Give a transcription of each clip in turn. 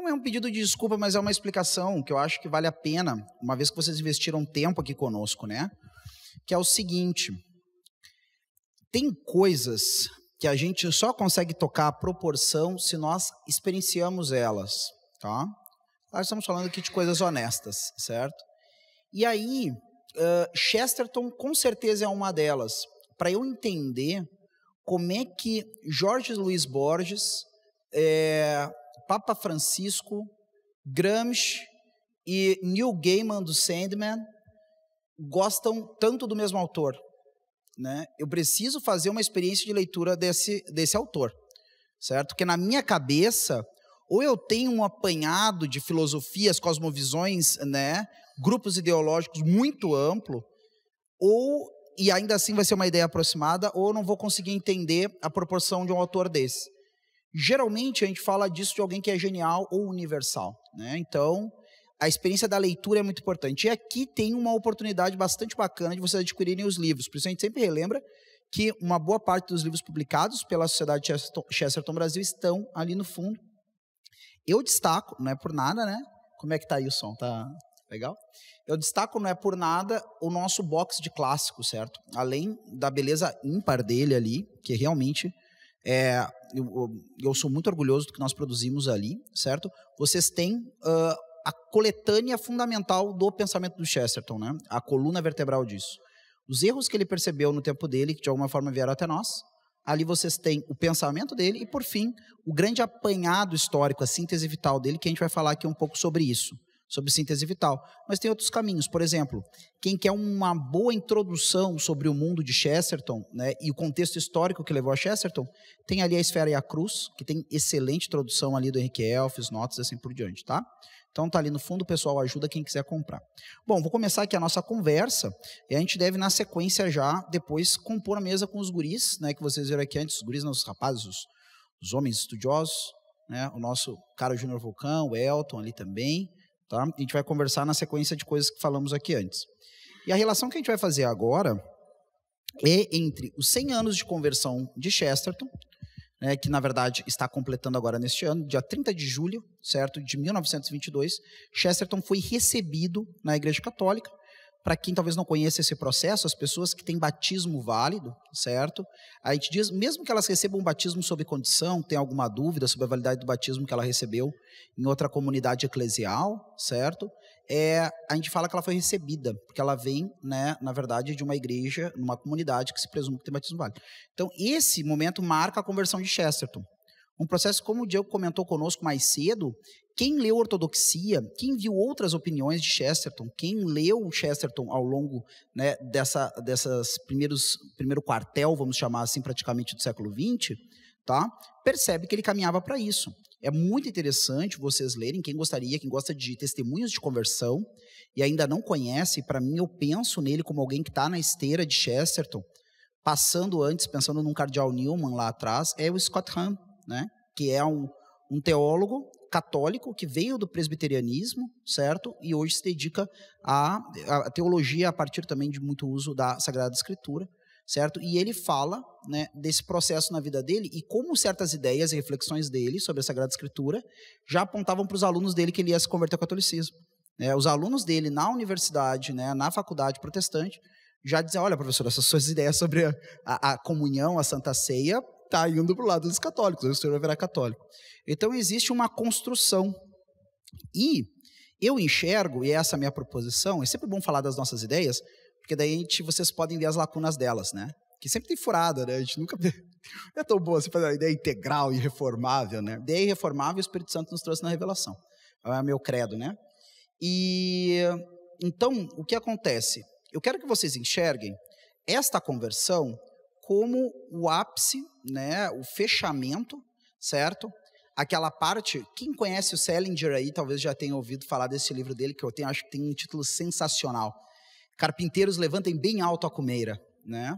não é um pedido de desculpa, mas é uma explicação que eu acho que vale a pena, uma vez que vocês investiram tempo aqui conosco, né? Que é o seguinte: tem coisas que a gente só consegue tocar a proporção se nós experienciamos elas, tá? Nós estamos falando aqui de coisas honestas, certo? E aí, uh, Chesterton com certeza é uma delas. Para eu entender como é que Jorge Luiz Borges, é, Papa Francisco, Gramsci e Neil Gaiman do Sandman gostam tanto do mesmo autor. Né? Eu preciso fazer uma experiência de leitura desse, desse autor, certo? Porque na minha cabeça, ou eu tenho um apanhado de filosofias, cosmovisões, né, grupos ideológicos muito amplo, ou e ainda assim vai ser uma ideia aproximada, ou eu não vou conseguir entender a proporção de um autor desse. Geralmente a gente fala disso de alguém que é genial ou universal, né? Então, a experiência da leitura é muito importante. E aqui tem uma oportunidade bastante bacana de vocês adquirirem os livros. Por isso a gente sempre relembra que uma boa parte dos livros publicados pela Sociedade Chesterton, Chesterton Brasil estão ali no fundo eu destaco, não é por nada, né? Como é que tá aí o som? Tá legal? Eu destaco, não é por nada, o nosso box de clássicos, certo? Além da beleza ímpar dele ali, que realmente é, eu, eu, sou muito orgulhoso do que nós produzimos ali, certo? Vocês têm uh, a coletânea fundamental do pensamento do Chesterton, né? A coluna vertebral disso. Os erros que ele percebeu no tempo dele, que de alguma forma vieram até nós, Ali vocês têm o pensamento dele e, por fim, o grande apanhado histórico, a síntese vital dele, que a gente vai falar aqui um pouco sobre isso, sobre síntese vital. Mas tem outros caminhos. Por exemplo, quem quer uma boa introdução sobre o mundo de Chesterton né, e o contexto histórico que levou a Chesterton, tem ali a Esfera e a Cruz, que tem excelente introdução ali do Henrique Elfes, notas assim por diante, tá? Então tá ali no fundo, pessoal ajuda quem quiser comprar. Bom, vou começar aqui a nossa conversa e a gente deve na sequência já depois compor a mesa com os guris, né, que vocês viram aqui antes, os guris, nossos rapazes, os, os homens estudiosos, né, o nosso cara Júnior Vulcão, o Elton ali também, tá? A gente vai conversar na sequência de coisas que falamos aqui antes. E a relação que a gente vai fazer agora é entre os 100 anos de conversão de Chesterton né, que na verdade está completando agora neste ano, dia 30 de julho, certo, de 1922, Chesterton foi recebido na Igreja Católica. Para quem talvez não conheça esse processo, as pessoas que têm batismo válido, certo? A gente diz, mesmo que elas recebam um batismo sob condição, tem alguma dúvida sobre a validade do batismo que ela recebeu em outra comunidade eclesial, certo? é, a gente fala que ela foi recebida, porque ela vem, né, na verdade, de uma igreja, numa comunidade que se presume que tem batismo válido. Então, esse momento marca a conversão de Chesterton. Um processo, como o Diego comentou conosco mais cedo, quem leu Ortodoxia, quem viu outras opiniões de Chesterton, quem leu Chesterton ao longo né, dessa dessas primeiros primeiro quartel, vamos chamar assim, praticamente do século XX, tá? percebe que ele caminhava para isso. É muito interessante vocês lerem, quem gostaria, quem gosta de testemunhos de conversão e ainda não conhece, para mim eu penso nele como alguém que está na esteira de Chesterton, passando antes, pensando num cardeal Newman lá atrás, é o Scott Hahn, né? que é um, um teólogo católico que veio do presbiterianismo, certo? E hoje se dedica à, à teologia a partir também de muito uso da Sagrada Escritura certo? E ele fala né, desse processo na vida dele e como certas ideias e reflexões dele sobre a Sagrada Escritura já apontavam para os alunos dele que ele ia se converter ao catolicismo. É, os alunos dele na universidade, né, na faculdade protestante, já diziam: olha, professor, essas suas ideias sobre a, a, comunhão, a Santa Ceia, tá indo para o lado dos católicos, o senhor virar católico. Então existe uma construção. E eu enxergo, e essa é a minha proposição, é sempre bom falar das nossas ideias, porque daí gente, vocês podem ver as lacunas delas, né? Que sempre tem furada, né? A gente nunca Não é tão boa você fazer uma ideia integral e reformável, né? Ideia irreformável o Espírito Santo nos trouxe na revelação. É meu credo, né? E então, o que acontece? Eu quero que vocês enxerguem esta conversão como o ápice, né, o fechamento, certo? Aquela parte, quem conhece o Selinger aí, talvez já tenha ouvido falar desse livro dele, que eu tenho, acho que tem um título sensacional, carpinteiros levantem bem alto a cumeira, né?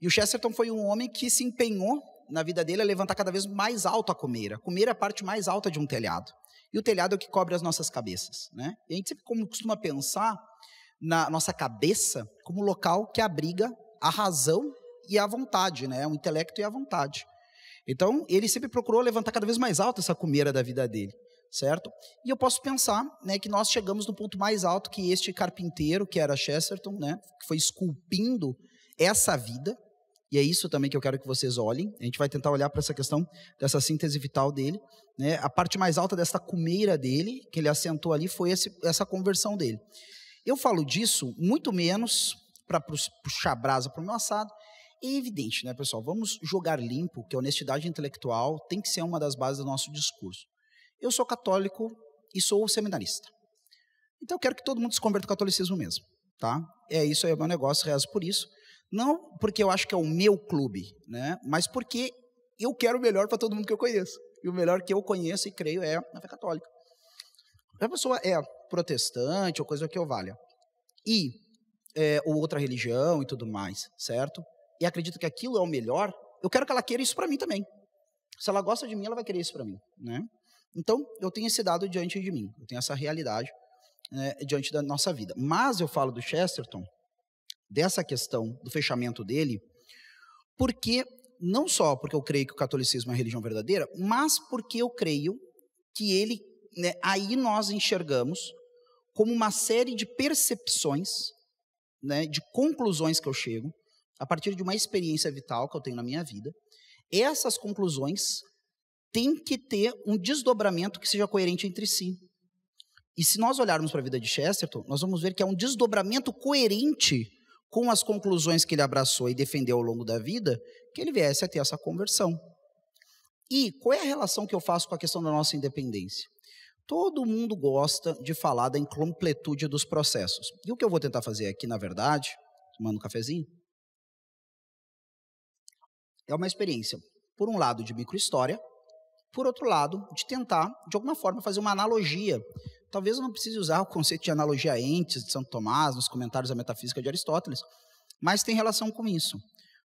E o Chesterton foi um homem que se empenhou na vida dele a levantar cada vez mais alto a cumeira. A cumeira é a parte mais alta de um telhado. E o telhado é o que cobre as nossas cabeças, né? E a gente sempre costuma pensar na nossa cabeça como local que abriga a razão e a vontade, né? O intelecto e a vontade. Então, ele sempre procurou levantar cada vez mais alto essa cumeira da vida dele, certo? E eu posso pensar, né, que nós chegamos no ponto mais alto que este carpinteiro, que era Chesterton, né, que foi esculpindo essa vida, e é isso também que eu quero que vocês olhem. A gente vai tentar olhar para essa questão dessa síntese vital dele. Né? A parte mais alta dessa cumeira dele, que ele assentou ali, foi esse, essa conversão dele. Eu falo disso muito menos para puxar brasa para o meu assado. É evidente, né, pessoal? Vamos jogar limpo que a honestidade intelectual tem que ser uma das bases do nosso discurso. Eu sou católico e sou seminarista. Então eu quero que todo mundo se converta ao catolicismo mesmo, tá? É isso aí, é o meu negócio, rezo por isso. Não porque eu acho que é o meu clube, né? Mas porque eu quero o melhor para todo mundo que eu conheço. E o melhor que eu conheço e creio é a fé católica. A pessoa é protestante ou coisa que eu valha, e é, ou outra religião e tudo mais, certo? E acredita que aquilo é o melhor, eu quero que ela queira isso para mim também. Se ela gosta de mim, ela vai querer isso para mim, né? Então, eu tenho esse dado diante de mim, eu tenho essa realidade né, diante da nossa vida. Mas eu falo do Chesterton dessa questão do fechamento dele, porque não só porque eu creio que o catolicismo é a religião verdadeira, mas porque eu creio que ele, né, aí nós enxergamos como uma série de percepções, né, de conclusões que eu chego a partir de uma experiência vital que eu tenho na minha vida. Essas conclusões têm que ter um desdobramento que seja coerente entre si. E se nós olharmos para a vida de Chesterton, nós vamos ver que é um desdobramento coerente com as conclusões que ele abraçou e defendeu ao longo da vida, que ele viesse a ter essa conversão. E qual é a relação que eu faço com a questão da nossa independência? Todo mundo gosta de falar da incompletude dos processos. E o que eu vou tentar fazer aqui, na verdade, tomando um cafezinho, é uma experiência, por um lado, de microhistória, por outro lado, de tentar, de alguma forma, fazer uma analogia Talvez eu não precise usar o conceito de analogia entes de Santo Tomás nos comentários da metafísica de Aristóteles, mas tem relação com isso.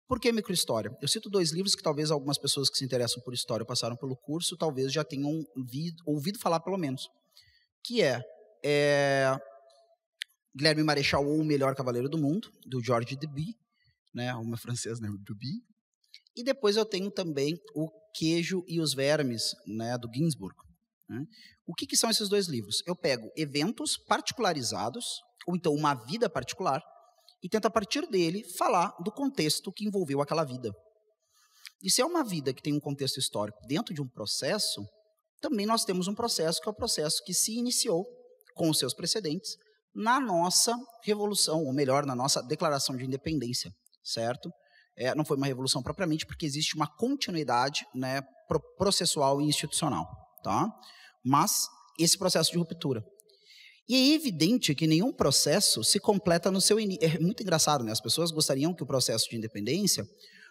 Por que microhistória? Eu cito dois livros que talvez algumas pessoas que se interessam por história passaram pelo curso, talvez já tenham ouvido, ouvido falar pelo menos, que é, é Guilherme Marechal ou O Melhor Cavaleiro do Mundo, do George Duby, né, uma francesa, né, Duby. E depois eu tenho também O Queijo e os Vermes, né, do Ginsburg. Né? O que, que são esses dois livros? Eu pego eventos particularizados, ou então uma vida particular, e tento, a partir dele, falar do contexto que envolveu aquela vida. E se é uma vida que tem um contexto histórico dentro de um processo, também nós temos um processo que é o processo que se iniciou com os seus precedentes na nossa revolução, ou melhor, na nossa declaração de independência, certo? É, não foi uma revolução propriamente, porque existe uma continuidade né, processual e institucional, tá? mas esse processo de ruptura. E é evidente que nenhum processo se completa no seu início. É muito engraçado, né? As pessoas gostariam que o processo de independência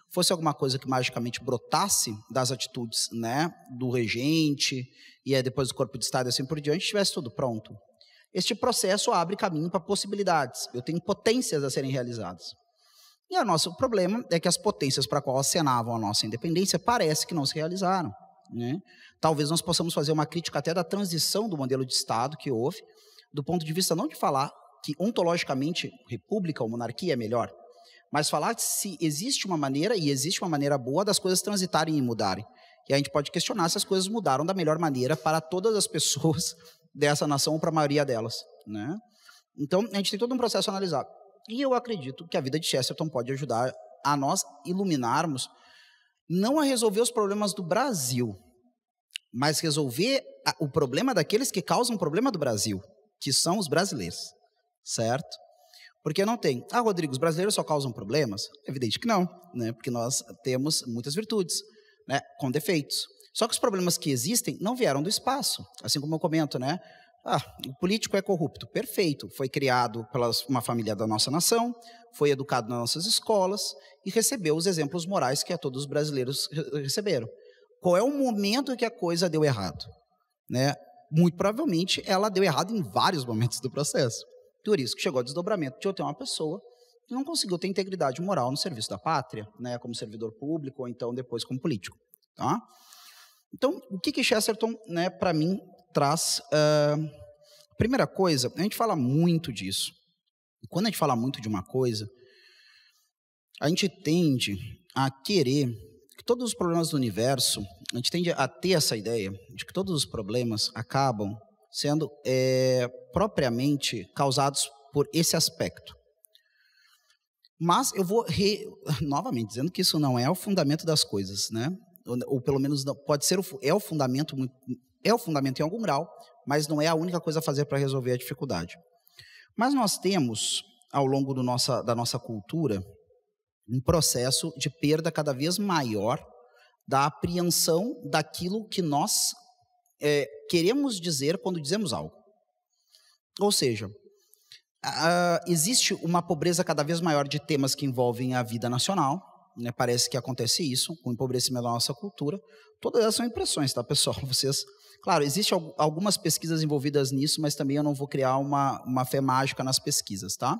fosse alguma coisa que magicamente brotasse das atitudes, né, do regente e depois do corpo de estado e assim por diante, estivesse tudo pronto. Este processo abre caminho para possibilidades. Eu tenho potências a serem realizadas. E o nosso problema é que as potências para qual acenavam a nossa independência parece que não se realizaram. Né? Talvez nós possamos fazer uma crítica até da transição do modelo de Estado que houve, do ponto de vista não de falar que ontologicamente república ou monarquia é melhor, mas falar se existe uma maneira, e existe uma maneira boa, das coisas transitarem e mudarem. E a gente pode questionar se as coisas mudaram da melhor maneira para todas as pessoas dessa nação ou para a maioria delas. Né? Então, a gente tem todo um processo a analisar. E eu acredito que a vida de Chesterton pode ajudar a nós iluminarmos não a resolver os problemas do Brasil, mas resolver o problema daqueles que causam o problema do Brasil, que são os brasileiros, certo? Porque não tem. Ah, Rodrigo, os brasileiros só causam problemas? Evidente que não, né? Porque nós temos muitas virtudes, né? Com defeitos. Só que os problemas que existem não vieram do espaço, assim como eu comento, né? Ah, o político é corrupto. Perfeito. Foi criado pela uma família da nossa nação, foi educado nas nossas escolas e recebeu os exemplos morais que a todos os brasileiros receberam. Qual é o momento que a coisa deu errado? Né? Muito provavelmente ela deu errado em vários momentos do processo. Por isso que chegou ao desdobramento de eu ter uma pessoa que não conseguiu ter integridade moral no serviço da pátria, né, como servidor público ou então depois como político. Tá? Então, o que que Chesterton, né, para mim, traz. Uh, primeira coisa, a gente fala muito disso. E quando a gente fala muito de uma coisa, a gente tende a querer que todos os problemas do universo, a gente tende a ter essa ideia de que todos os problemas acabam sendo é, propriamente causados por esse aspecto. Mas eu vou re... novamente dizendo que isso não é o fundamento das coisas, né? Ou, ou pelo menos não, pode ser o, é o fundamento é o fundamento em algum grau, mas não é a única coisa a fazer para resolver a dificuldade. Mas nós temos ao longo nossa, da nossa cultura um processo de perda cada vez maior da apreensão daquilo que nós é, queremos dizer quando dizemos algo. Ou seja, existe uma pobreza cada vez maior de temas que envolvem a vida nacional. Né? Parece que acontece isso, com o empobrecimento da nossa cultura. Todas essas são impressões, tá, pessoal? Vocês. Claro, existem algumas pesquisas envolvidas nisso, mas também eu não vou criar uma, uma fé mágica nas pesquisas, tá?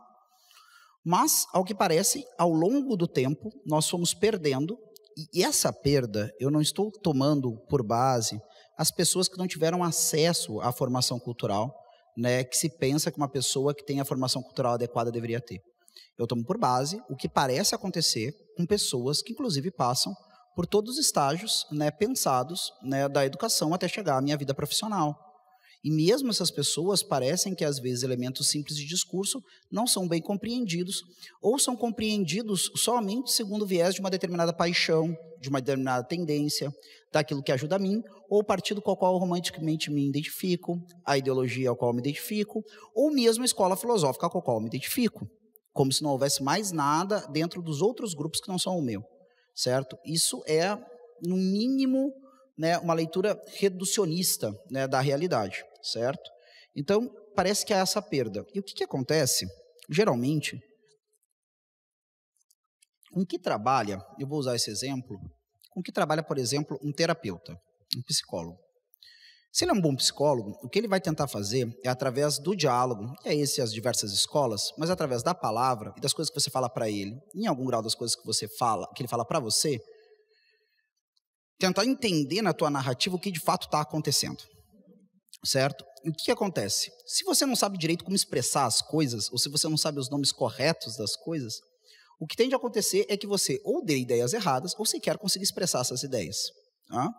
Mas, ao que parece, ao longo do tempo, nós fomos perdendo, e essa perda eu não estou tomando por base as pessoas que não tiveram acesso à formação cultural, né, que se pensa que uma pessoa que tem a formação cultural adequada deveria ter. Eu tomo por base o que parece acontecer com pessoas que, inclusive, passam por todos os estágios né, pensados né, da educação até chegar à minha vida profissional. E mesmo essas pessoas parecem que, às vezes, elementos simples de discurso não são bem compreendidos, ou são compreendidos somente segundo o viés de uma determinada paixão, de uma determinada tendência, daquilo que ajuda a mim, ou o partido com o qual eu romanticamente me identifico, a ideologia ao qual eu me identifico, ou mesmo a escola filosófica com a qual me identifico. Como se não houvesse mais nada dentro dos outros grupos que não são o meu, certo? Isso é, no mínimo, né, uma leitura reducionista né, da realidade certo? Então, parece que há essa perda. E o que, que acontece? Geralmente, com que trabalha, eu vou usar esse exemplo, com que trabalha, por exemplo, um terapeuta, um psicólogo. Se ele é um bom psicólogo, o que ele vai tentar fazer é através do diálogo, e é esse as diversas escolas, mas através da palavra e das coisas que você fala para ele, em algum grau das coisas que você fala, que ele fala para você, tentar entender na tua narrativa o que de fato está acontecendo certo? E o que, que acontece? Se você não sabe direito como expressar as coisas, ou se você não sabe os nomes corretos das coisas, o que tende a acontecer é que você ou dê ideias erradas, ou sequer consiga expressar essas ideias. Tá?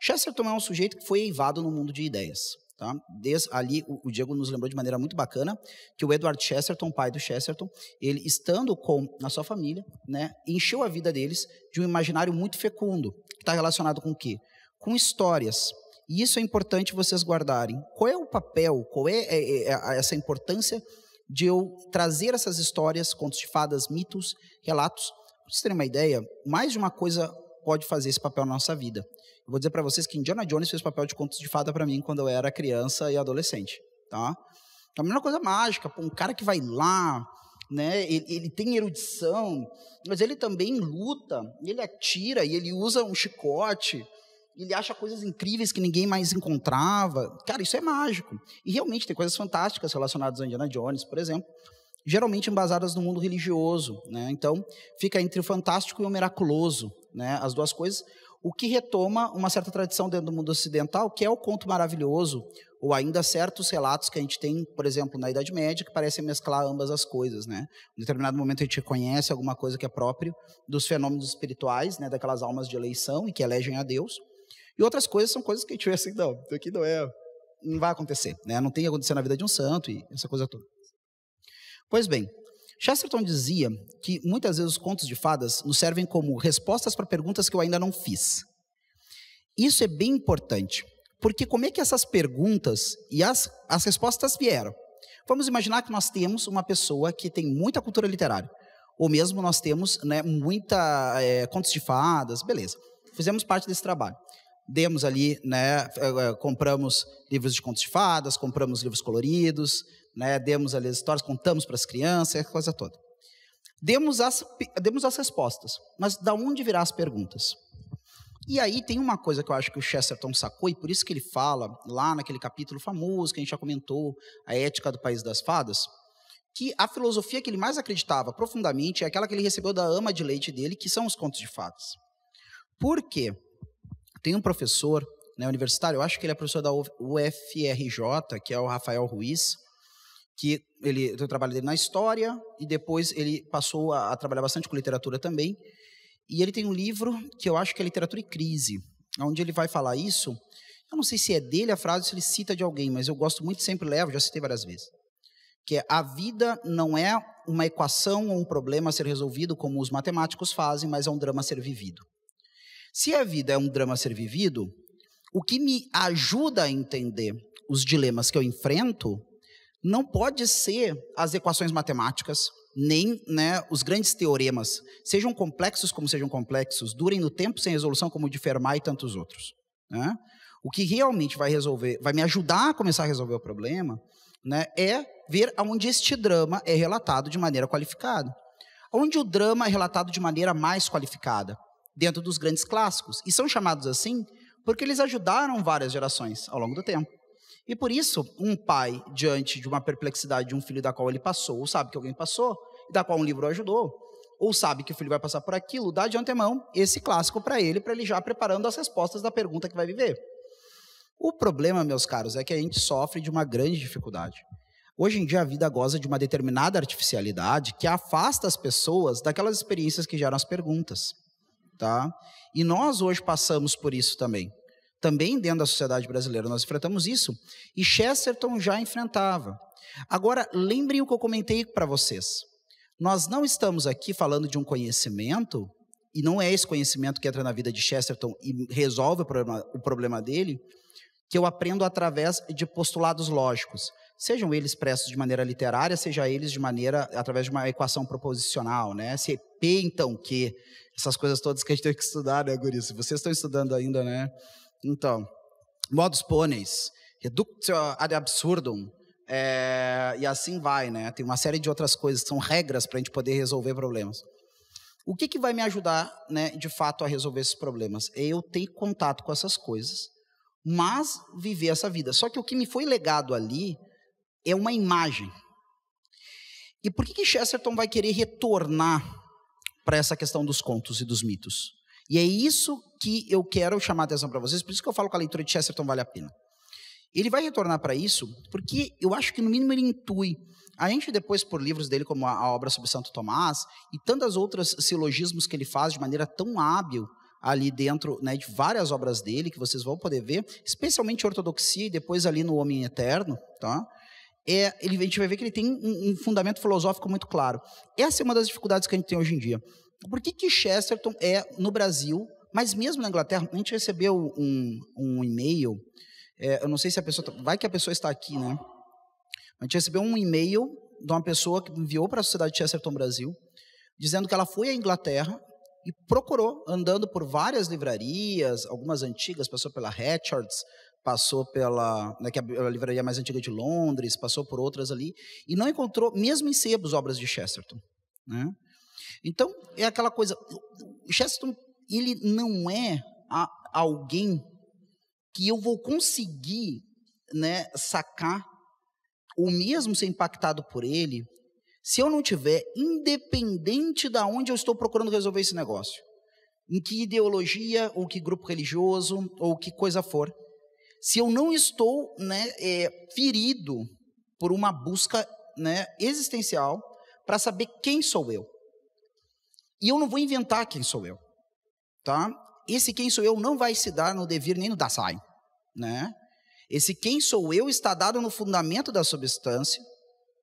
Chesterton é um sujeito que foi eivado no mundo de ideias. Tá? Desde ali, o, o Diego nos lembrou de maneira muito bacana que o Edward Chesterton, pai do Chesterton, ele estando com na sua família, né, encheu a vida deles de um imaginário muito fecundo, que está relacionado com o quê? Com histórias, e isso é importante vocês guardarem. Qual é o papel, qual é, é, é, é essa importância de eu trazer essas histórias, contos de fadas, mitos, relatos? Para vocês terem uma ideia, mais de uma coisa pode fazer esse papel na nossa vida. Eu vou dizer para vocês que Indiana Jones fez papel de contos de fada para mim quando eu era criança e adolescente. Tá? É a melhor coisa mágica, um cara que vai lá, né? Ele, ele, tem erudição, mas ele também luta, ele atira e ele usa um chicote ele acha coisas incríveis que ninguém mais encontrava. Cara, isso é mágico. E realmente tem coisas fantásticas relacionadas a Indiana Jones, por exemplo, geralmente embasadas no mundo religioso. Né? Então, fica entre o fantástico e o miraculoso, né? as duas coisas, o que retoma uma certa tradição dentro do mundo ocidental, que é o conto maravilhoso, ou ainda certos relatos que a gente tem, por exemplo, na Idade Média, que parecem mesclar ambas as coisas. Né? Em determinado momento a gente reconhece alguma coisa que é próprio dos fenômenos espirituais, né? daquelas almas de eleição e que elegem a Deus, e outras coisas são coisas que a gente vê assim, não, isso aqui não é, não vai acontecer, né? Não tem acontecer na vida de um santo e essa coisa toda. Pois bem, Chesterton dizia que muitas vezes os contos de fadas nos servem como respostas para perguntas que eu ainda não fiz. Isso é bem importante, porque como é que essas perguntas e as, as respostas vieram? Vamos imaginar que nós temos uma pessoa que tem muita cultura literária, ou mesmo nós temos né, muita é, contos de fadas, beleza. Fizemos parte desse trabalho demos ali, né, eh, eh, compramos livros de contos de fadas, compramos livros coloridos, né, demos ali as histórias, contamos para as crianças, a coisa toda. Demos as, demos as respostas, mas da onde virá as perguntas? E aí tem uma coisa que eu acho que o Chesterton sacou, e por isso que ele fala lá naquele capítulo famoso que a gente já comentou, a ética do país das fadas, que a filosofia que ele mais acreditava profundamente é aquela que ele recebeu da ama de leite dele, que são os contos de fadas. Por quê? Tem um professor né, universitário, eu acho que ele é professor da UFRJ, que é o Rafael Ruiz, que ele o trabalho dele na história e depois ele passou a, a trabalhar bastante com literatura também. E ele tem um livro que eu acho que é Literatura e Crise, onde ele vai falar isso. Eu não sei se é dele a frase, se ele cita de alguém, mas eu gosto muito, sempre levo, já citei várias vezes. Que é, a vida não é uma equação ou um problema a ser resolvido como os matemáticos fazem, mas é um drama a ser vivido. Se a vida é um drama a ser vivido, o que me ajuda a entender os dilemas que eu enfrento não pode ser as equações matemáticas, nem né, os grandes teoremas, sejam complexos como sejam complexos, durem no tempo sem resolução como o de Fermat e tantos outros. Né? O que realmente vai resolver, vai me ajudar a começar a resolver o problema, né, é ver aonde este drama é relatado de maneira qualificada. Onde o drama é relatado de maneira mais qualificada, dentro dos grandes clássicos. E são chamados assim porque eles ajudaram várias gerações ao longo do tempo. E por isso, um pai, diante de uma perplexidade de um filho da qual ele passou, ou sabe que alguém passou, da qual um livro ajudou, ou sabe que o filho vai passar por aquilo, dá de antemão esse clássico para ele, para ele já preparando as respostas da pergunta que vai viver. O problema, meus caros, é que a gente sofre de uma grande dificuldade. Hoje em dia a vida goza de uma determinada artificialidade que afasta as pessoas daquelas experiências que geram as perguntas, tá? E nós hoje passamos por isso também também dentro da sociedade brasileira nós enfrentamos isso, e Chesterton já enfrentava. Agora, lembrem o que eu comentei para vocês. Nós não estamos aqui falando de um conhecimento, e não é esse conhecimento que entra na vida de Chesterton e resolve o problema, o problema dele, que eu aprendo através de postulados lógicos. Sejam eles expressos de maneira literária, seja eles de maneira através de uma equação proposicional, né? Se P então que essas coisas todas que a gente tem que estudar, né, Guri? Se vocês estão estudando ainda, né? Então, modus poneis, reductio ad absurdum, é, e assim vai, né? Tem uma série de outras coisas, são regras para a gente poder resolver problemas. O que, que vai me ajudar, né, de fato, a resolver esses problemas? É eu ter contato com essas coisas, mas viver essa vida. Só que o que me foi legado ali é uma imagem. E por que, que Chesterton vai querer retornar para essa questão dos contos e dos mitos? E é isso que eu quero chamar a atenção para vocês, por isso que eu falo que a leitura de Chesterton vale a pena. Ele vai retornar para isso, porque eu acho que no mínimo ele intui. A gente depois, por livros dele, como a, obra sobre Santo Tomás, e tantas outras silogismos que ele faz de maneira tão hábil, ali dentro né, de várias obras dele, que vocês vão poder ver, especialmente Ortodoxia e depois ali no Homem Eterno, tá? É, ele, a gente vai ver que ele tem um, um, fundamento filosófico muito claro. Essa é uma das dificuldades que a gente tem hoje em dia. Por que, que Chesterton é, no Brasil, mas mesmo na Inglaterra, a gente recebeu um, um e-mail, é, eu não sei se a pessoa, tá, vai que a pessoa está aqui, né? A gente recebeu um e-mail de uma pessoa que enviou para a Sociedade Chesterton Brasil, dizendo que ela foi à Inglaterra e procurou, andando por várias livrarias, algumas antigas, passou pela Hatchards, passou pela né, que é a livraria mais antiga de Londres, passou por outras ali, e não encontrou, mesmo em sebos, obras de Chesterton. Né? Então, é aquela coisa. Chesterton, ele não é a, alguém que eu vou conseguir né, sacar, ou mesmo ser impactado por ele, se eu não tiver, independente de onde eu estou procurando resolver esse negócio, em que ideologia, ou que grupo religioso, ou que coisa for, se eu não estou né, é, ferido por uma busca né, existencial para saber quem sou eu. E eu não vou inventar quem sou eu, tá? Esse quem sou eu não vai se dar no devir nem no Dasein, né? Esse quem sou eu está dado no fundamento da substância,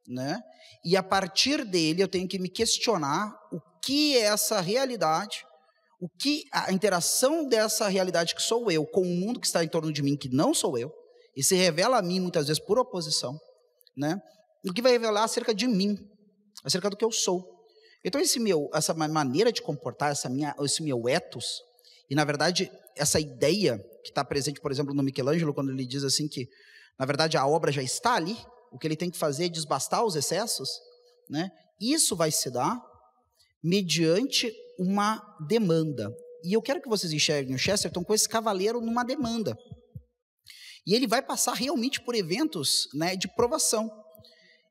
né? E a partir dele eu tenho que me questionar o que é essa realidade, o que a interação dessa realidade que sou eu com o mundo que está em torno de mim que não sou eu, e se revela a mim muitas vezes por oposição, né? O que vai revelar acerca de mim, acerca do que eu sou. Então, esse meu, essa maneira de comportar, essa minha, esse meu ethos, e na verdade, essa ideia que está presente, por exemplo, no Michelangelo, quando ele diz assim que, na verdade, a obra já está ali, o que ele tem que fazer é desbastar os excessos, né? Isso vai se dar mediante uma demanda. E eu quero que vocês enxerguem o Chesterton com esse cavaleiro numa demanda. E ele vai passar realmente por eventos né, de provação.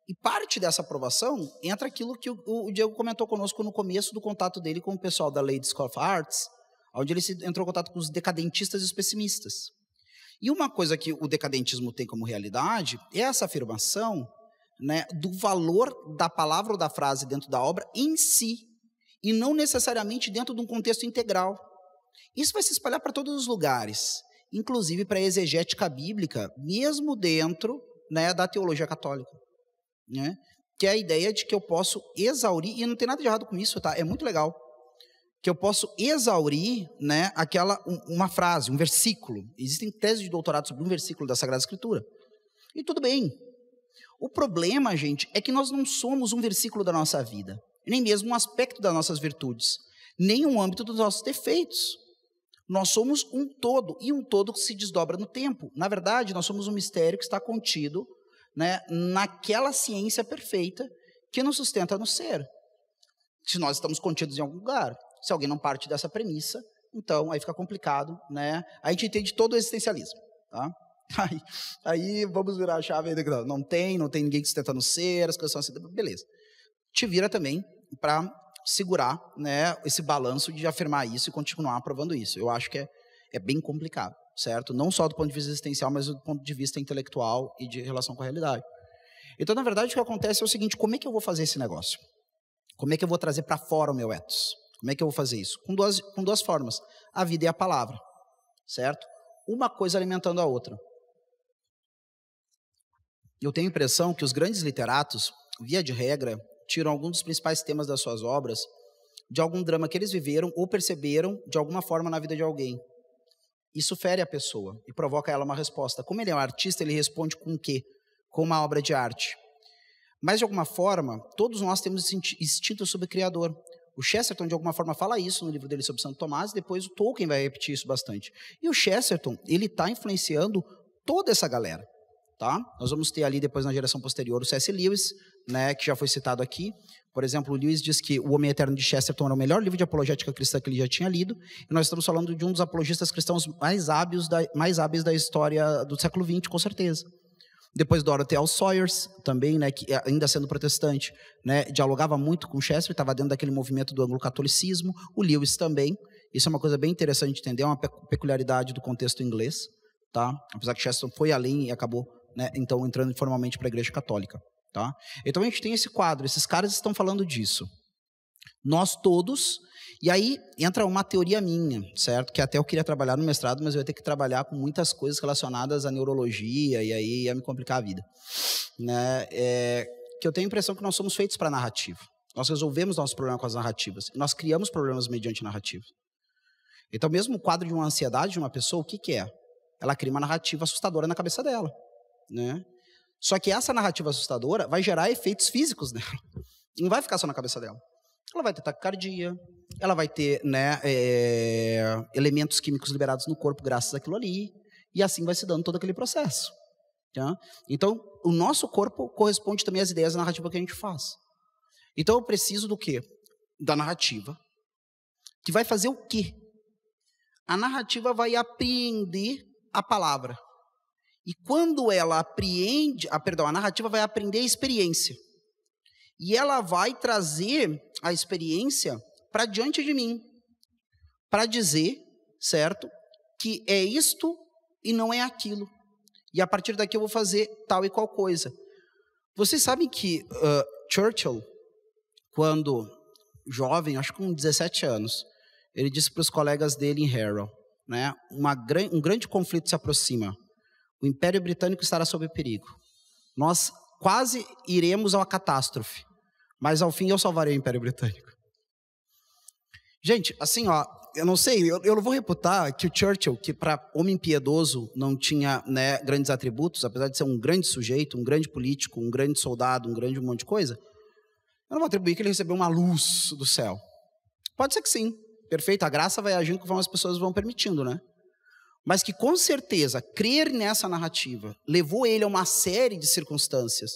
E parte dessa aprovação entra aquilo que o, o, Diego comentou conosco no começo do contato dele com o pessoal da Lady School of Arts, onde ele entrou em contato com os decadentistas e os pessimistas. E uma coisa que o decadentismo tem como realidade é essa afirmação né, do valor da palavra ou da frase dentro da obra em si, e não necessariamente dentro de um contexto integral. Isso vai se espalhar para todos os lugares, inclusive para a exegética bíblica, mesmo dentro né, da teologia católica. Né? Que é a ideia de que eu posso exaurir, e não tem nada de errado com isso, tá? É muito legal. Que eu posso exaurir né, aquela, uma frase, um versículo. Existem teses de doutorado sobre um versículo da Sagrada Escritura. E tudo bem. O problema, gente, é que nós não somos um versículo da nossa vida, nem mesmo um aspecto das nossas virtudes, nem um âmbito dos nossos defeitos. Nós somos um todo, e um todo que se desdobra no tempo. Na verdade, nós somos um mistério que está contido né, naquela ciência perfeita que nos sustenta no ser. Se nós estamos contidos em algum lugar, se alguém não parte dessa premissa, então aí fica complicado, né? A gente entende todo o existencialismo, tá? Aí, aí vamos virar a chave aí, não tem, não tem ninguém que sustenta no ser, as coisas são assim, beleza. Te vira também para segurar né, esse balanço de afirmar isso e continuar provando isso. Eu acho que é, é bem complicado, certo? Não só do ponto de vista existencial, mas do ponto de vista intelectual e de relação com a realidade. Então, na verdade, o que acontece é o seguinte: como é que eu vou fazer esse negócio? Como é que eu vou trazer para fora o meu ethos? Como é que eu vou fazer isso? Com duas, com duas formas: a vida e a palavra, certo? Uma coisa alimentando a outra. Eu tenho a impressão que os grandes literatos, via de regra, tiram alguns dos principais temas das suas obras de algum drama que eles viveram ou perceberam de alguma forma na vida de alguém. Isso fere a pessoa e provoca ela uma resposta. Como ele é um artista, ele responde com o quê? Com uma obra de arte. Mas, de alguma forma, todos nós temos instinto sobre o Criador. O Chesterton, de alguma forma, fala isso no livro dele sobre Santo Tomás, e depois o Tolkien vai repetir isso bastante. E o Chesterton, ele está influenciando toda essa galera. Tá? Nós vamos ter ali depois na geração posterior o C.S. Lewis, né, que já foi citado aqui. Por exemplo, o Lewis diz que O Homem Eterno de Chesterton era o melhor livro de apologética cristã que ele já tinha lido, e nós estamos falando de um dos apologistas cristãos mais hábeis da, mais hábeis da história do século XX, com certeza. Depois Dorothy L. Sawyers, também, né, que ainda sendo protestante, né, dialogava muito com Chesterton, estava dentro daquele movimento do anglo-catolicismo. O Lewis também. Isso é uma coisa bem interessante de entender, é uma peculiaridade do contexto inglês, tá? Apesar que Chesterton foi além e acabou né, então entrando formalmente para a Igreja Católica. Tá? Então a gente tem esse quadro, esses caras estão falando disso. Nós todos, e aí entra uma teoria minha, certo? Que até eu queria trabalhar no mestrado, mas eu ia ter que trabalhar com muitas coisas relacionadas à neurologia, e aí ia me complicar a vida. Né? É, que eu tenho a impressão que nós somos feitos para narrativa. Nós resolvemos nosso problema com as narrativas. Nós criamos problemas mediante narrativa. Então, mesmo o quadro de uma ansiedade de uma pessoa, o que, que é? Ela cria uma narrativa assustadora na cabeça dela né? Só que essa narrativa assustadora vai gerar efeitos físicos nela. Não vai ficar só na cabeça dela. Ela vai ter taquicardia, ela vai ter né, é, elementos químicos liberados no corpo graças àquilo ali, e assim vai se dando todo aquele processo. Tá? Então, o nosso corpo corresponde também às ideias da narrativa que a gente faz. Então, eu preciso do quê? Da narrativa, que vai fazer o quê? A narrativa vai apreender a palavra. E quando ela apreende, ah, perdão, a narrativa vai aprender a experiência. E ela vai trazer a experiência para diante de mim, para dizer, certo, que é isto e não é aquilo. E a partir daqui eu vou fazer tal e qual coisa. Vocês sabem que uh, Churchill, quando jovem, acho que com 17 anos, ele disse para os colegas dele em Harrow, né, uma, um grande conflito se aproxima o Império Britânico estará sob perigo. Nós quase iremos a uma catástrofe, mas ao fim eu salvarei o Império Britânico. Gente, assim, ó, eu não sei, eu, eu não vou reputar que o Churchill, que para homem piedoso não tinha né, grandes atributos, apesar de ser um grande sujeito, um grande político, um grande soldado, um grande monte de coisa, eu não vou atribuir que ele recebeu uma luz do céu. Pode ser que sim, perfeito, a graça vai agindo conforme as pessoas vão permitindo, né? Mas que com certeza crer nessa narrativa levou ele a uma série de circunstâncias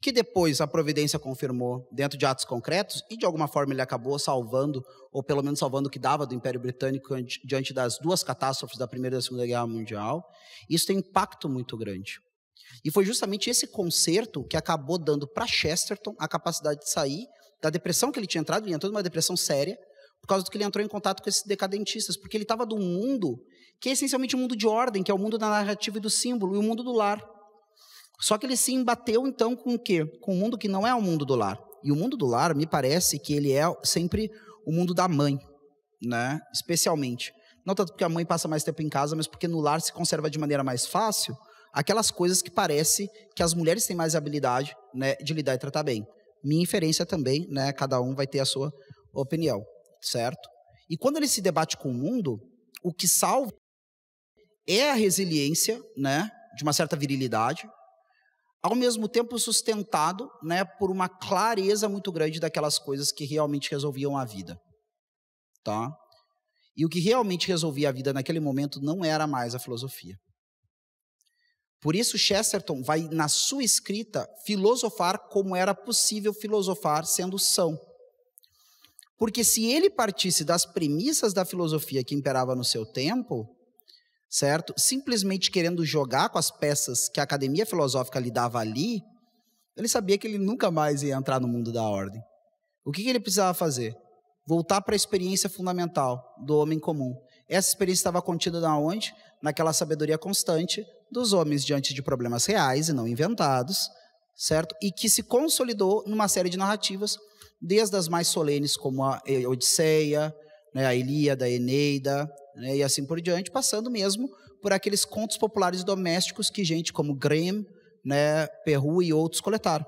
que depois a providência confirmou dentro de atos concretos e de alguma forma ele acabou salvando, ou pelo menos salvando o que dava do Império Britânico diante das duas catástrofes da Primeira e da Segunda Guerra Mundial. Isso tem um impacto muito grande. E foi justamente esse concerto que acabou dando para Chesterton a capacidade de sair da depressão que ele tinha entrado, ele entrou numa depressão séria, por causa do que ele entrou em contato com esses decadentistas, porque ele estava um mundo que é essencialmente um mundo de ordem, que é o mundo da narrativa e do símbolo, e o mundo do lar. Só que ele se embateu então com o quê? Com um mundo que não é o mundo do lar. E o mundo do lar, me parece que ele é sempre o mundo da mãe, né? Especialmente. Não tanto porque a mãe passa mais tempo em casa, mas porque no lar se conserva de maneira mais fácil aquelas coisas que parece que as mulheres têm mais habilidade né, de lidar e tratar bem. Minha inferência também, né? Cada um vai ter a sua opinião, certo? E quando ele se debate com o mundo, o que salva é a resiliência, né, de uma certa virilidade, ao mesmo tempo sustentado, né, por uma clareza muito grande daquelas coisas que realmente resolviam a vida, tá? E o que realmente resolvia a vida naquele momento não era mais a filosofia. Por isso, Chesterton vai, na sua escrita, filosofar como era possível filosofar sendo são. Porque se ele partisse das premissas da filosofia que imperava no seu tempo, certo? Simplesmente querendo jogar com as peças que a academia filosófica lhe dava ali, ele sabia que ele nunca mais ia entrar no mundo da ordem. O que, que ele precisava fazer? Voltar para a experiência fundamental do homem comum. Essa experiência estava contida na onde? Naquela sabedoria constante dos homens diante de problemas reais e não inventados, certo? E que se consolidou numa série de narrativas, desde as mais solenes, como a Odisseia, né, a Ilíada, a Eneida, né, e assim por diante, passando mesmo por aqueles contos populares domésticos que gente como Grimm, né, Perrault e outros coletaram.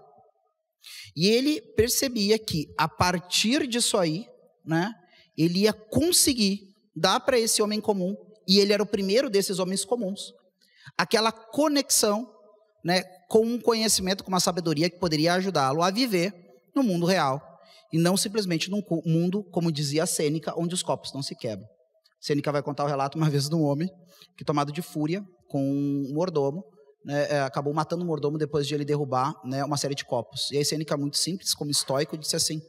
E ele percebia que, a partir disso aí, né, ele ia conseguir dar para esse homem comum, e ele era o primeiro desses homens comuns, aquela conexão né, com um conhecimento, com uma sabedoria que poderia ajudá-lo a viver no mundo real e não simplesmente num mundo, como dizia a Sêneca, onde os copos não se quebram. Sêneca vai contar o relato uma vez de um homem que, tomado de fúria com um mordomo, né, é, acabou matando o mordomo depois de ele derrubar né, uma série de copos. E aí Sêneca, muito simples, como estoico, disse assim,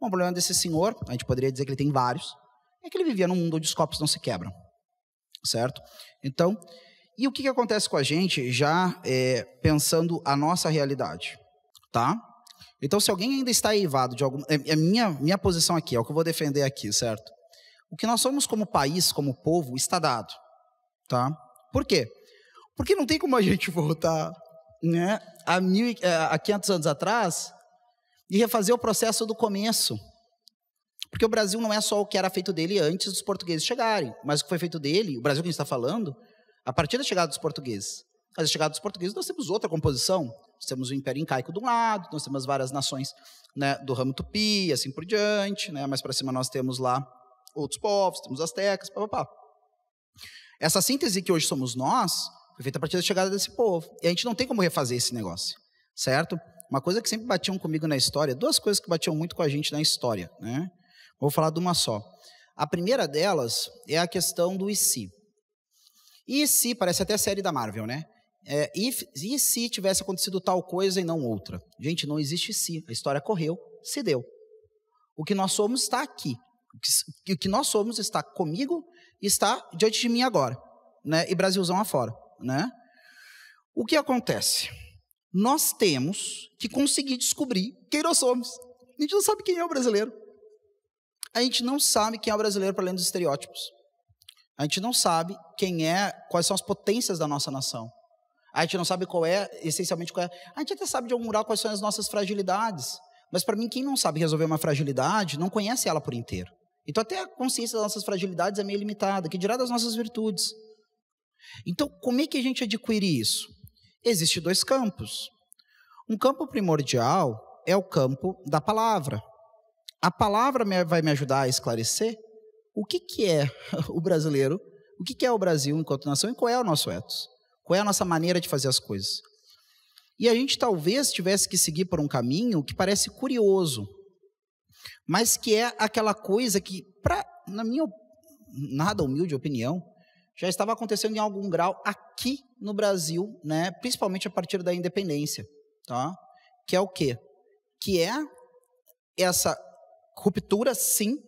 o problema desse senhor, a gente poderia dizer que ele tem vários, é que ele vivia num mundo onde os copos não se quebram. Certo? Então, e o que, que acontece com a gente já é, pensando a nossa realidade? Tá? Então, se alguém ainda está eivado de algum. É, é minha, minha posição aqui, é o que eu vou defender aqui, certo? O que nós somos como país, como povo, está dado. Tá? Por quê? Porque não tem como a gente voltar né, a, mil, é, a 500 anos atrás e refazer o processo do começo. Porque o Brasil não é só o que era feito dele antes dos portugueses chegarem, mas o que foi feito dele, o Brasil que a gente está falando, a partir da chegada dos portugueses. Mas a chegada dos portugueses, nós temos outra composição. Nós temos o Império Incaico de um lado, nós temos várias nações né, do ramo tupi, assim por diante. Né, mais para cima nós temos lá outros povos, temos astecas, papapá. Essa síntese que hoje somos nós foi feita a partir da chegada desse povo. E a gente não tem como refazer esse negócio, certo? Uma coisa que sempre batiam comigo na história, duas coisas que batiam muito com a gente na história, né? Vou falar de uma só. A primeira delas é a questão do e se. E se, parece até série da Marvel, né? É, e, e se tivesse acontecido tal coisa e não outra? Gente, não existe se. A história correu, se deu. O que nós somos está aqui. O que, o que nós somos está comigo e está diante de mim agora. Né? E Brasilzão afora. Né? O que acontece? Nós temos que conseguir descobrir quem nós somos. A gente não sabe quem é o brasileiro. A gente não sabe quem é o brasileiro para além dos estereótipos. A gente não sabe quem é, quais são as potências da nossa nação. A gente não sabe qual é, essencialmente qual é. A gente até sabe de algum grau quais são as nossas fragilidades. Mas para mim, quem não sabe resolver uma fragilidade, não conhece ela por inteiro. Então até a consciência das nossas fragilidades é meio limitada, que dirá das nossas virtudes. Então, como é que a gente adquire isso? Existem dois campos. Um campo primordial é o campo da palavra. A palavra vai me ajudar a esclarecer o que, que é o brasileiro, o que, que é o Brasil enquanto nação e qual é o nosso ethos, qual é a nossa maneira de fazer as coisas. E a gente talvez tivesse que seguir por um caminho que parece curioso, mas que é aquela coisa que, pra, na minha nada humilde opinião, já estava acontecendo em algum grau aqui no Brasil, né, principalmente a partir da independência, tá? Que é o quê? Que é essa ruptura, sim,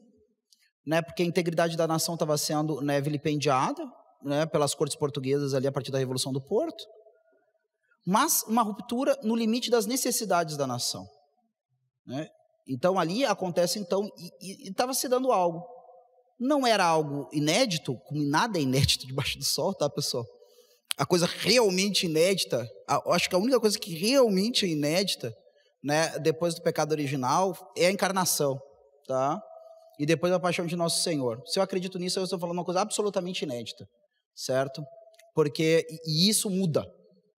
né, porque a integridade da nação estava sendo né, vilipendiada né, pelas cortes portuguesas ali a partir da Revolução do Porto, mas uma ruptura no limite das necessidades da nação. Né? Então ali acontece então e estava se dando algo. Não era algo inédito, como nada é inédito debaixo do sol, tá, pessoal? A coisa realmente inédita, a, acho que a única coisa que realmente é inédita, né, depois do pecado original, é a encarnação, tá? e depois a paixão de nosso Senhor. Se eu acredito nisso, eu estou falando uma coisa absolutamente inédita, certo? Porque e isso muda,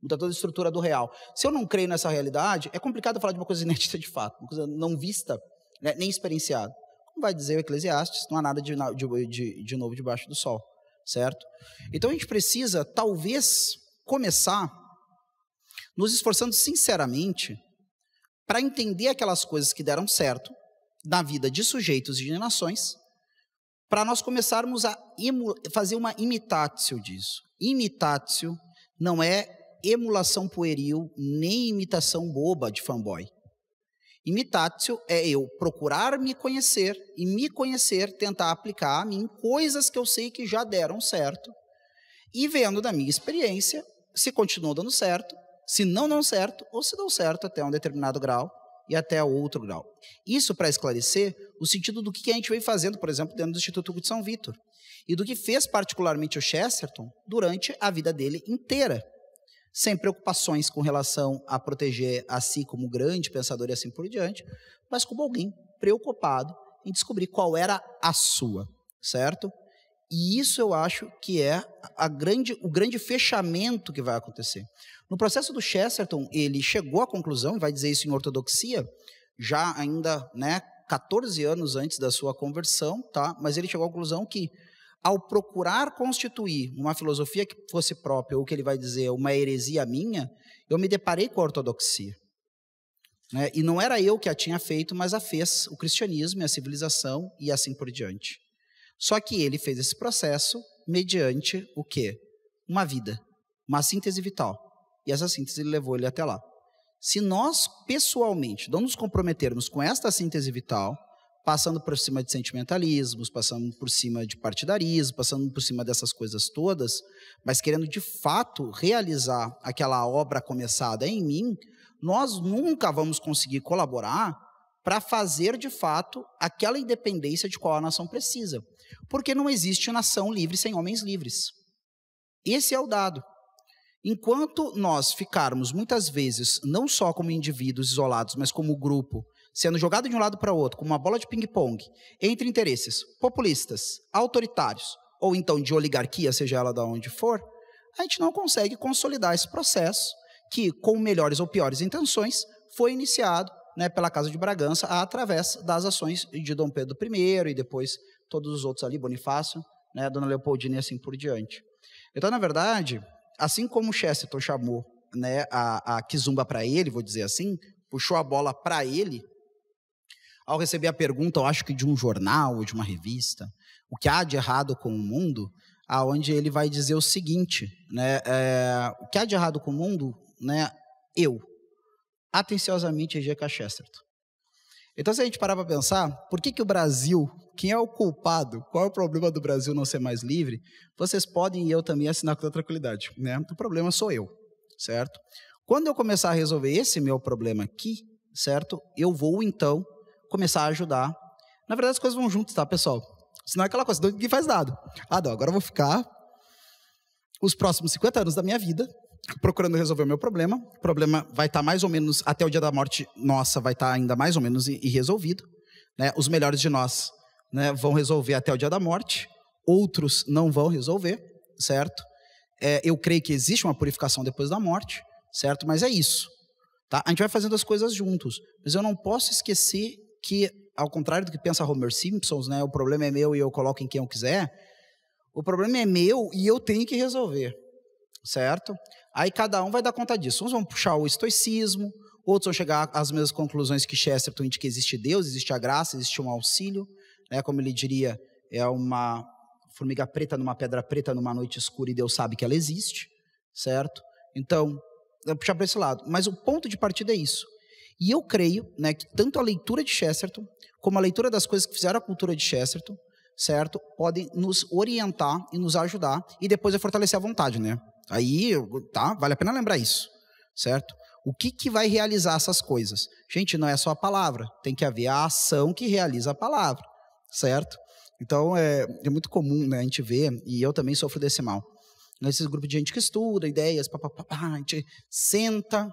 muda toda a estrutura do real. Se eu não creio nessa realidade, é complicado falar de uma coisa inédita de fato, uma coisa não vista, né, nem experienciada. Como vai dizer o Eclesiastes, não há nada de, de, de, novo debaixo do sol, certo? Então a gente precisa, talvez, começar nos esforçando sinceramente para entender aquelas coisas que deram certo na vida de sujeitos e de nações, para nós começarmos a fazer uma imitatio disso. Imitatio não é emulação pueril, nem imitação boba de fanboy. Imitatio é eu procurar me conhecer e me conhecer, tentar aplicar a mim coisas que eu sei que já deram certo e vendo da minha experiência se continuam dando certo, se não dão certo ou se dão certo até um determinado grau e até outro grau. Isso para esclarecer o sentido do que a gente vem fazendo, por exemplo, dentro do Instituto de São Vitor, e do que fez particularmente o Chesterton durante a vida dele inteira, sem preocupações com relação a proteger a si como grande pensador e assim por diante, mas como alguém preocupado em descobrir qual era a sua, certo? E isso eu acho que é a grande, o grande fechamento que vai acontecer. No processo do Chesterton, ele chegou à conclusão, vai dizer isso em Ortodoxia, já ainda né, 14 anos antes da sua conversão, tá? mas ele chegou à conclusão que, ao procurar constituir uma filosofia que fosse própria, ou que ele vai dizer uma heresia minha, eu me deparei com a ortodoxia. Né? E não era eu que a tinha feito, mas a fez o cristianismo e a civilização e assim por diante. Só que ele fez esse processo mediante o quê? Uma vida, uma síntese vital. E essa síntese levou ele até lá. Se nós, pessoalmente, não nos comprometermos com esta síntese vital, passando por cima de sentimentalismos, passando por cima de partidarismo, passando por cima dessas coisas todas, mas querendo de fato realizar aquela obra começada em mim, nós nunca vamos conseguir colaborar para fazer de fato aquela independência de qual a nação precisa. Porque não existe nação livre sem homens livres. Esse é o dado. Enquanto nós ficarmos muitas vezes, não só como indivíduos isolados, mas como grupo, sendo jogado de um lado para o outro, como uma bola de ping-pong, entre interesses populistas, autoritários, ou então de oligarquia, seja ela de onde for, a gente não consegue consolidar esse processo que, com melhores ou piores intenções, foi iniciado né, pela Casa de Bragança através das ações de Dom Pedro I e depois todos os outros ali, Bonifácio, né, Dona Leopoldina e assim por diante. Então, na verdade, assim como o Chesterton chamou né, a, a Kizumba para ele, vou dizer assim, puxou a bola para ele, ao receber a pergunta, eu acho que de um jornal ou de uma revista, o que há de errado com o mundo, aonde ele vai dizer o seguinte, né, é, o que há de errado com o mundo, né, eu, atenciosamente, G.K. Chesterton. Então, se a gente parar para pensar, por que, que o Brasil, quem é o culpado, qual é o problema do Brasil não ser mais livre, vocês podem e eu também assinar com tranquilidade. Né? O problema sou eu, certo? Quando eu começar a resolver esse meu problema aqui, certo? Eu vou, então, começar a ajudar. Na verdade, as coisas vão juntas, tá, pessoal? Senão é aquela coisa, ninguém faz nada. Ah, não, agora eu vou ficar os próximos 50 anos da minha vida procurando resolver o meu problema. O problema vai estar tá mais ou menos, até o dia da morte nossa, vai estar tá ainda mais ou menos irresolvido. Né? Os melhores de nós né, vão resolver até o dia da morte, outros não vão resolver, certo? É, eu creio que existe uma purificação depois da morte, certo? Mas é isso. Tá? A gente vai fazendo as coisas juntos. Mas eu não posso esquecer que, ao contrário do que pensa Homer Simpsons, né, o problema é meu e eu coloco em quem eu quiser, o problema é meu e eu tenho que resolver, certo? Aí cada um vai dar conta disso. Uns vão puxar o estoicismo, outros vão chegar às mesmas conclusões que Chesterton de que existe Deus, existe a graça, existe um auxílio, né? como ele diria, é uma formiga preta numa pedra preta numa noite escura e Deus sabe que ela existe, certo? Então, vou puxar para esse lado. Mas o ponto de partida é isso. E eu creio né, que tanto a leitura de Chesterton, como a leitura das coisas que fizeram a cultura de Chesterton, certo? Podem nos orientar e nos ajudar e depois é fortalecer a vontade, né? Aí, tá? Vale a pena lembrar isso, certo? O que, que vai realizar essas coisas? Gente, não é só a palavra, tem que haver a ação que realiza a palavra, certo? Então, é, é muito comum né, a gente ver, e eu também sofro desse mal. Nesses grupos de gente que estuda ideias, pá, pá, pá, a gente senta,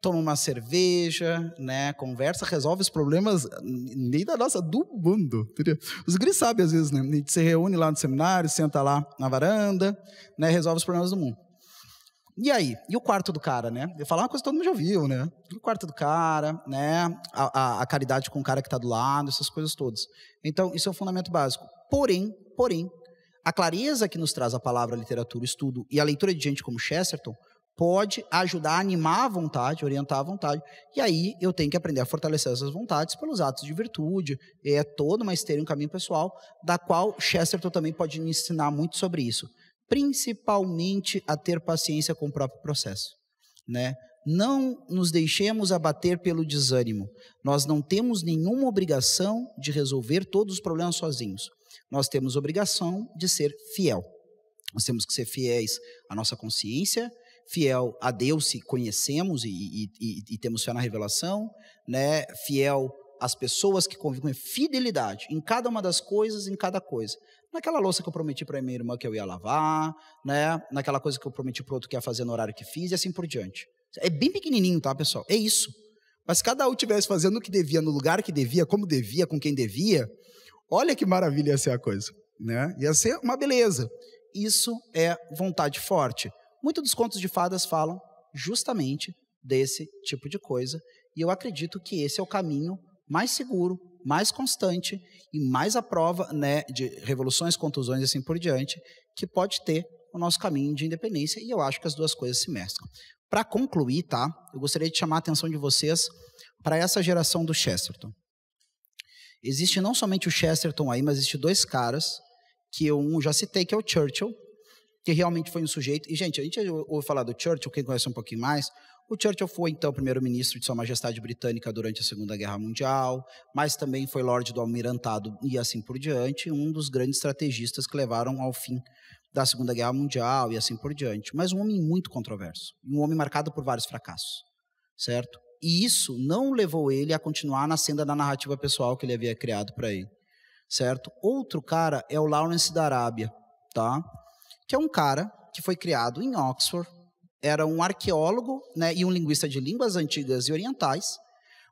toma uma cerveja, né, conversa, resolve os problemas nem da nossa, do mundo. Entendeu? Os gris sabem às vezes, né? A gente se reúne lá no seminário, senta lá na varanda, né, resolve os problemas do mundo. E aí? E o quarto do cara, né? Eu falar uma coisa que todo mundo já viu, né? o quarto do cara, né? A, a, a caridade com o cara que está do lado, essas coisas todas. Então, isso é um fundamento básico. Porém, porém, a clareza que nos traz a palavra, a literatura, o estudo e a leitura de gente como Chesterton pode ajudar a animar a vontade, orientar a vontade. E aí eu tenho que aprender a fortalecer essas vontades pelos atos de virtude. É toda uma esteira, um caminho pessoal, da qual Chesterton também pode me ensinar muito sobre isso. Principalmente a ter paciência com o próprio processo. Né? Não nos deixemos abater pelo desânimo. Nós não temos nenhuma obrigação de resolver todos os problemas sozinhos. Nós temos obrigação de ser fiel. Nós temos que ser fiéis à nossa consciência fiel a Deus se conhecemos e, e, e, e temos fé na revelação, né? fiel às pessoas que convivem, fidelidade em cada uma das coisas, em cada coisa. Naquela louça que eu prometi para minha irmã que eu ia lavar, né? naquela coisa que eu prometi para outro que ia fazer no horário que fiz e assim por diante. É bem pequenininho, tá, pessoal? É isso. Mas cada um tivesse fazendo o que devia, no lugar que devia, como devia, com quem devia, olha que maravilha ia ser a coisa. Né? Ia ser uma beleza. Isso é vontade forte. Muitos dos contos de fadas falam justamente desse tipo de coisa, e eu acredito que esse é o caminho mais seguro, mais constante e mais à prova né, de revoluções, contusões e assim por diante, que pode ter o nosso caminho de independência, e eu acho que as duas coisas se mesclam. Para concluir, tá? Eu gostaria de chamar a atenção de vocês para essa geração do Chesterton. Existe não somente o Chesterton aí, mas existe dois caras que eu um já citei, que é o Churchill, que realmente foi um sujeito. E, gente, a gente ouve falar do Churchill, quem conhece um pouquinho mais. O Churchill foi, então, primeiro-ministro de Sua Majestade Britânica durante a Segunda Guerra Mundial, mas também foi Lorde do Almirantado e assim por diante, um dos grandes estrategistas que levaram ao fim da Segunda Guerra Mundial e assim por diante. Mas um homem muito controverso, um homem marcado por vários fracassos, certo? E isso não levou ele a continuar na senda da narrativa pessoal que ele havia criado para ele, certo? Outro cara é o Lawrence da Arábia, tá? Que é um cara que foi criado em Oxford, era um arqueólogo né, e um linguista de línguas antigas e orientais,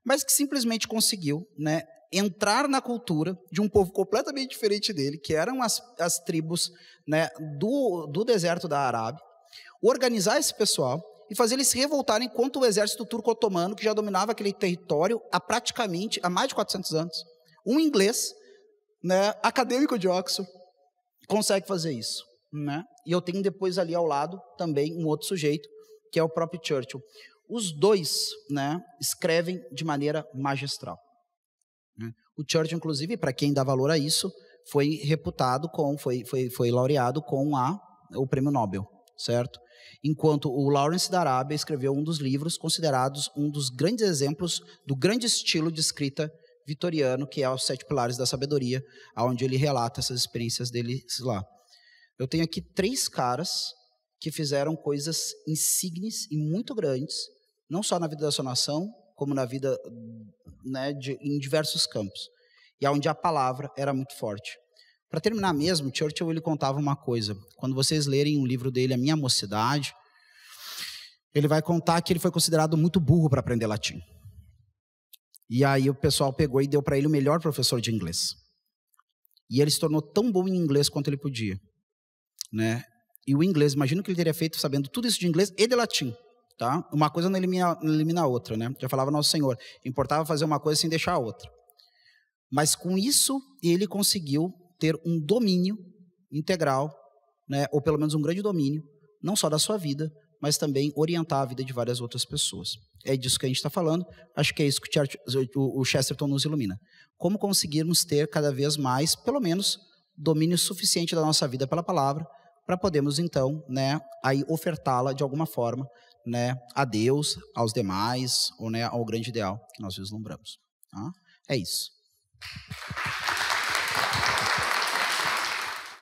mas que simplesmente conseguiu né, entrar na cultura de um povo completamente diferente dele, que eram as, as tribos né, do, do deserto da Arábia, organizar esse pessoal e fazer eles se revoltarem contra o exército turco-otomano, que já dominava aquele território há praticamente há mais de 400 anos. Um inglês, né, acadêmico de Oxford, consegue fazer isso. Né? E eu tenho depois ali ao lado também um outro sujeito, que é o próprio Churchill. Os dois né, escrevem de maneira magistral. Né? O Churchill, inclusive, para quem dá valor a isso, foi reputado com, foi, foi, foi laureado com a, o prêmio Nobel, certo? Enquanto o Lawrence da Arábia escreveu um dos livros considerados um dos grandes exemplos do grande estilo de escrita vitoriano, que é Os Sete Pilares da Sabedoria, onde ele relata essas experiências dele lá. Eu tenho aqui três caras que fizeram coisas insignes e muito grandes, não só na vida da sua nação, como na vida né, de, em diversos campos. E onde a palavra era muito forte. Para terminar mesmo, Churchill ele contava uma coisa. Quando vocês lerem um livro dele, A Minha Mocidade, ele vai contar que ele foi considerado muito burro para aprender latim. E aí o pessoal pegou e deu para ele o melhor professor de inglês. E ele se tornou tão bom em inglês quanto ele podia né? E o inglês, imagino que ele teria feito sabendo tudo isso de inglês e de latim, tá? Uma coisa não elimina, não elimina a outra, né? Já falava nosso Senhor, importava fazer uma coisa sem deixar a outra. Mas com isso ele conseguiu ter um domínio integral, né? Ou pelo menos um grande domínio, não só da sua vida, mas também orientar a vida de várias outras pessoas. É disso que a gente está falando. Acho que é isso que o Chesterton nos ilumina. Como conseguirmos ter cada vez mais, pelo menos, domínio suficiente da nossa vida pela palavra para podermos então, né, aí ofertá-la de alguma forma, né, a Deus, aos demais ou né, ao grande ideal que nós vislumbramos. Tá? É isso.